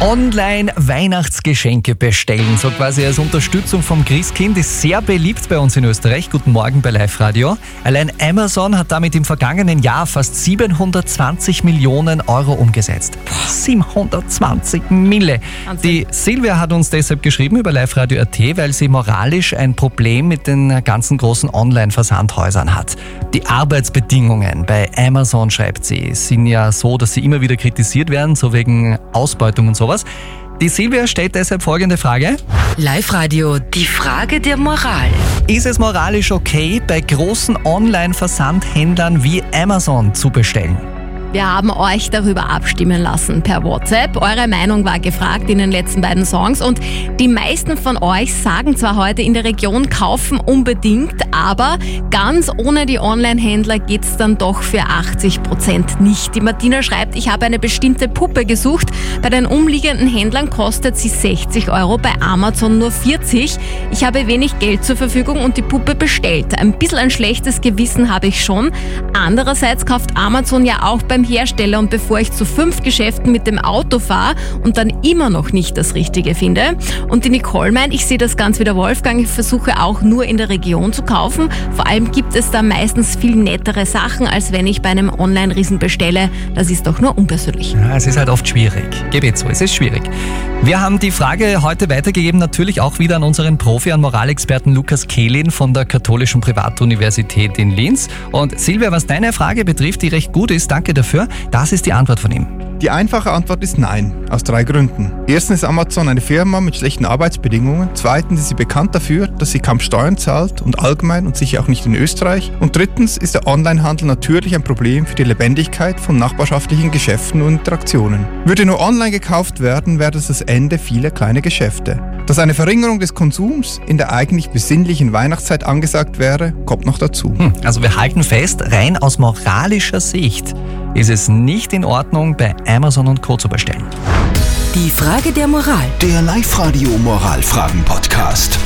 Online-Weihnachtsgeschenke bestellen, so quasi als Unterstützung vom Christkind, ist sehr beliebt bei uns in Österreich. Guten Morgen bei Live Radio. Allein Amazon hat damit im vergangenen Jahr fast 720 Millionen Euro umgesetzt. 720 Mille. Wahnsinn. Die Silvia hat uns deshalb geschrieben über Live Radio AT, weil sie moralisch ein Problem mit den ganzen großen Online-Versandhäusern hat. Die Arbeitsbedingungen bei Amazon, schreibt sie, sind ja so, dass sie immer wieder kritisiert werden, so wegen Ausbeutung und sowas. Die Silvia stellt deshalb folgende Frage. Live-Radio. Die Frage der Moral. Ist es moralisch okay, bei großen Online-Versandhändlern wie Amazon zu bestellen? Wir haben euch darüber abstimmen lassen per WhatsApp. Eure Meinung war gefragt in den letzten beiden Songs und die meisten von euch sagen zwar heute in der Region kaufen unbedingt, aber ganz ohne die Online-Händler geht's dann doch für 80 Prozent nicht. Die Martina schreibt, ich habe eine bestimmte Puppe gesucht. Bei den umliegenden Händlern kostet sie 60 Euro, bei Amazon nur 40. Ich habe wenig Geld zur Verfügung und die Puppe bestellt. Ein bisschen ein schlechtes Gewissen habe ich schon. Andererseits kauft Amazon ja auch beim Hersteller und bevor ich zu fünf Geschäften mit dem Auto fahre und dann immer noch nicht das Richtige finde. Und die Nicole meint, ich sehe das ganz wie der Wolfgang, ich versuche auch nur in der Region zu kaufen. Vor allem gibt es da meistens viel nettere Sachen, als wenn ich bei einem Online-Riesen bestelle. Das ist doch nur unpersönlich. Ja, es ist halt oft schwierig. Gebe ich zu, es ist schwierig. Wir haben die Frage heute weitergegeben, natürlich auch wieder an unseren Profi, an Moralexperten Lukas Kehlin von der Katholischen Privatuniversität in Linz. Und Silvia, was deine Frage betrifft, die recht gut ist, danke dafür, das ist die Antwort von ihm. Die einfache Antwort ist nein, aus drei Gründen. Erstens ist Amazon eine Firma mit schlechten Arbeitsbedingungen. Zweitens ist sie bekannt dafür, dass sie kaum Steuern zahlt und allgemein und sicher auch nicht in Österreich. Und drittens ist der Onlinehandel natürlich ein Problem für die Lebendigkeit von nachbarschaftlichen Geschäften und Interaktionen. Würde nur online gekauft werden, wäre das das Ende vieler kleiner Geschäfte. Dass eine Verringerung des Konsums in der eigentlich besinnlichen Weihnachtszeit angesagt wäre, kommt noch dazu. Hm, Also wir halten fest, rein aus moralischer Sicht ist es nicht in Ordnung, bei Amazon und Co. zu bestellen. Die Frage der Moral. Der Live-Radio Moralfragen-Podcast.